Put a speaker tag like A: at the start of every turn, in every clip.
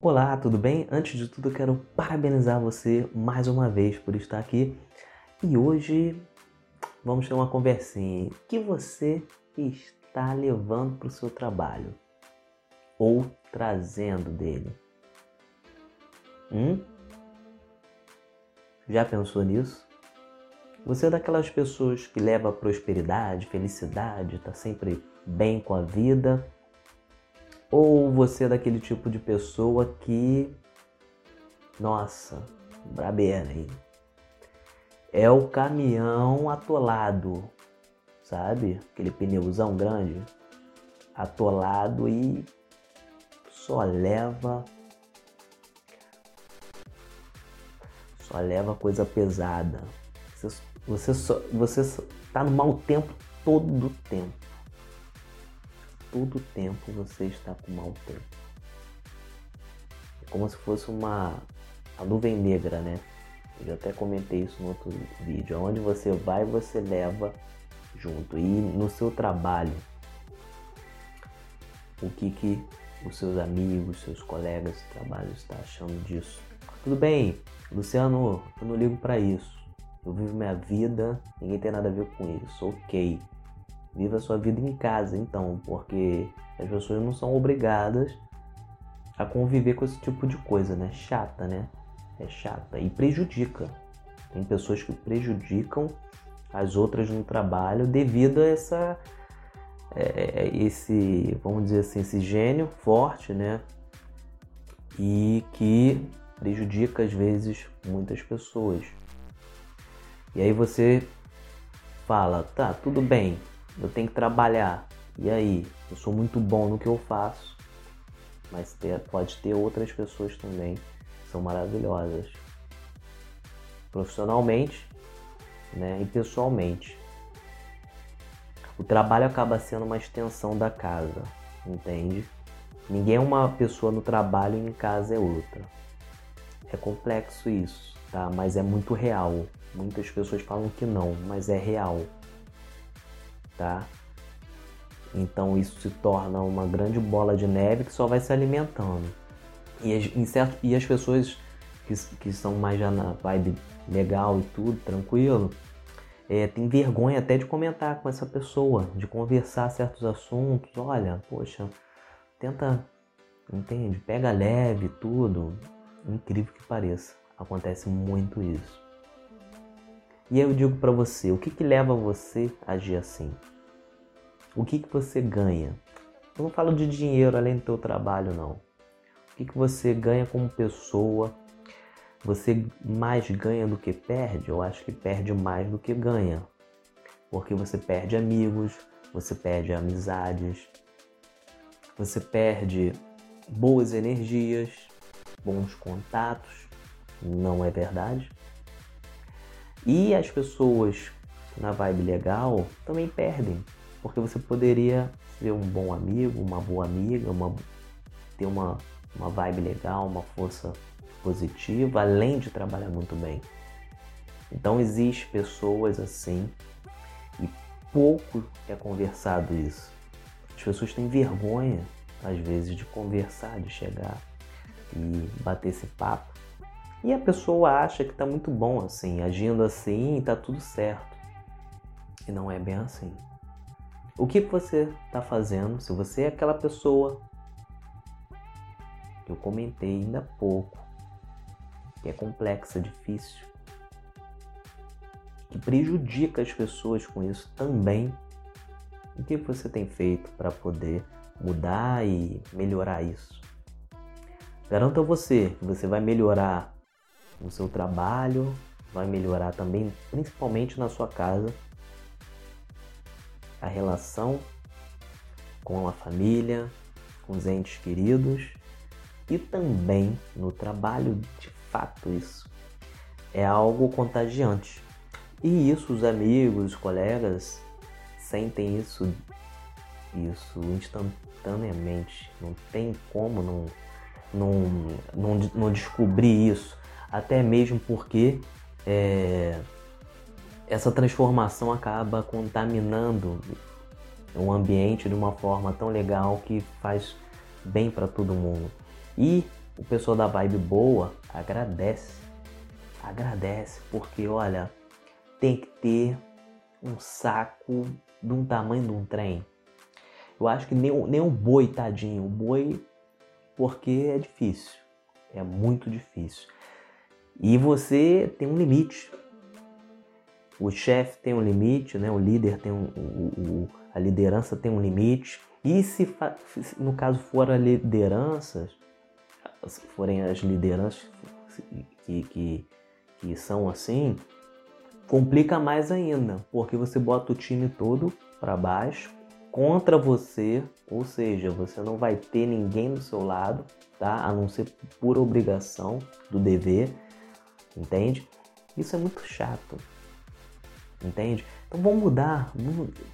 A: Olá, tudo bem? Antes de tudo, quero parabenizar você mais uma vez por estar aqui. E hoje vamos ter uma conversinha. O que você está levando para o seu trabalho? Ou trazendo dele? Hum? Já pensou nisso? Você é daquelas pessoas que leva prosperidade, felicidade, está sempre bem com a vida? Ou você é daquele tipo de pessoa que, nossa, brabeira aí. É o caminhão atolado, sabe? Aquele pneuzão grande, atolado e só leva só leva coisa pesada. Você, você, só, você tá no mau tempo todo o tempo todo tempo você está com mau tempo. É como se fosse uma a nuvem negra, né? Eu até comentei isso no outro vídeo. Onde você vai, você leva junto. E no seu trabalho, o que, que os seus amigos, seus colegas de trabalho estão achando disso? Tudo bem, Luciano, eu não ligo para isso. Eu vivo minha vida, ninguém tem nada a ver com isso. Ok. Viva sua vida em casa, então, porque as pessoas não são obrigadas a conviver com esse tipo de coisa, né? Chata, né? É chata e prejudica. Tem pessoas que prejudicam as outras no trabalho devido a essa é, é esse, vamos dizer assim, esse gênio forte, né? E que prejudica às vezes muitas pessoas. E aí você fala, tá, tudo bem, eu tenho que trabalhar. E aí? Eu sou muito bom no que eu faço, mas ter, pode ter outras pessoas também que são maravilhosas. Profissionalmente né, e pessoalmente. O trabalho acaba sendo uma extensão da casa, entende? Ninguém é uma pessoa no trabalho e em casa é outra. É complexo isso, tá? Mas é muito real. Muitas pessoas falam que não, mas é real tá? Então isso se torna uma grande bola de neve que só vai se alimentando. E as, certo, e as pessoas que, que são mais já na vibe legal e tudo, tranquilo, é, tem vergonha até de comentar com essa pessoa, de conversar certos assuntos. Olha, poxa, tenta, entende? Pega leve tudo. Incrível que pareça, acontece muito isso. E eu digo para você, o que, que leva você a agir assim? O que, que você ganha? Eu não falo de dinheiro além do teu trabalho, não. O que, que você ganha como pessoa? Você mais ganha do que perde? Eu acho que perde mais do que ganha. Porque você perde amigos, você perde amizades, você perde boas energias, bons contatos, não é verdade? E as pessoas na vibe legal também perdem, porque você poderia ser um bom amigo, uma boa amiga, uma, ter uma, uma vibe legal, uma força positiva, além de trabalhar muito bem. Então existe pessoas assim e pouco é conversado isso. As pessoas têm vergonha às vezes de conversar, de chegar e bater esse papo. E a pessoa acha que está muito bom assim, agindo assim, está tudo certo. E não é bem assim. O que você está fazendo? Se você é aquela pessoa que eu comentei ainda há pouco, que é complexa, difícil, que prejudica as pessoas com isso também, o que você tem feito para poder mudar e melhorar isso? Garanto a você que você vai melhorar no seu trabalho, vai melhorar também, principalmente na sua casa, a relação com a família, com os entes queridos e também no trabalho, de fato, isso é algo contagiante. E isso os amigos, os colegas sentem isso isso instantaneamente. Não tem como não, não, não, não descobrir isso até mesmo porque é, essa transformação acaba contaminando o ambiente de uma forma tão legal que faz bem para todo mundo. E o pessoal da vibe boa agradece. Agradece, porque olha, tem que ter um saco de um tamanho de um trem. Eu acho que nem, nem o boi, tadinho. O boi, porque é difícil. É muito difícil. E você tem um limite. O chefe tem um limite, né? o líder tem um, o, o, a liderança tem um limite. E se no caso for a liderança, se forem as lideranças que, que, que são assim, complica mais ainda, porque você bota o time todo para baixo contra você, ou seja, você não vai ter ninguém do seu lado, tá? A não ser por obrigação do dever, entende? Isso é muito chato, entende? Então vamos mudar,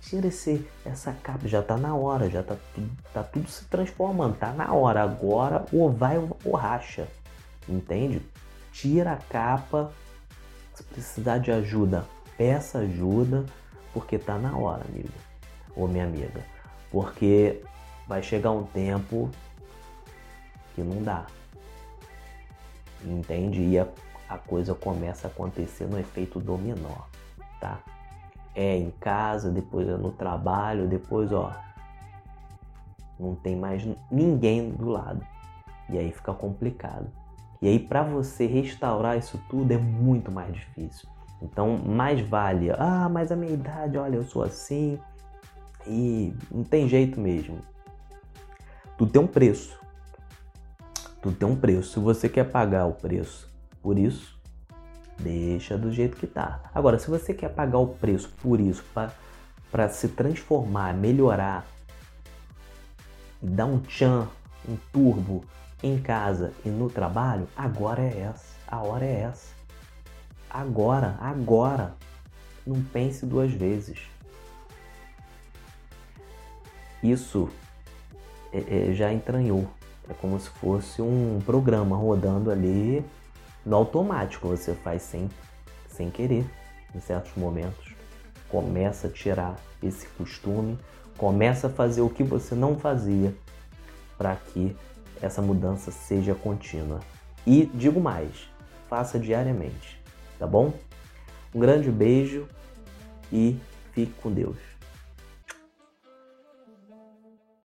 A: tira esse, essa capa, já tá na hora, já tá, tá tudo se transformando, tá na hora. Agora ou vai ou racha, entende? Tira a capa, se precisar de ajuda, peça ajuda, porque tá na hora, amigo ou minha amiga. Porque vai chegar um tempo que não dá. Entende? E a, a coisa começa a acontecer no efeito dominó, tá? É em casa, depois é no trabalho, depois, ó, não tem mais ninguém do lado. E aí fica complicado. E aí, para você restaurar isso tudo é muito mais difícil. Então, mais vale, ah, mas a minha idade, olha, eu sou assim e não tem jeito mesmo. Tudo tem um preço. Tudo tem um preço. Se você quer pagar o preço por isso, deixa do jeito que tá. Agora, se você quer pagar o preço por isso, para se transformar, melhorar e dar um tchan, um turbo em casa e no trabalho, agora é essa. A hora é essa. Agora, agora. Não pense duas vezes. Isso é, é, já entranhou. É como se fosse um programa rodando ali no automático. Você faz sem, sem querer em certos momentos. Começa a tirar esse costume, começa a fazer o que você não fazia para que essa mudança seja contínua. E digo mais, faça diariamente, tá bom? Um grande beijo e fique com Deus.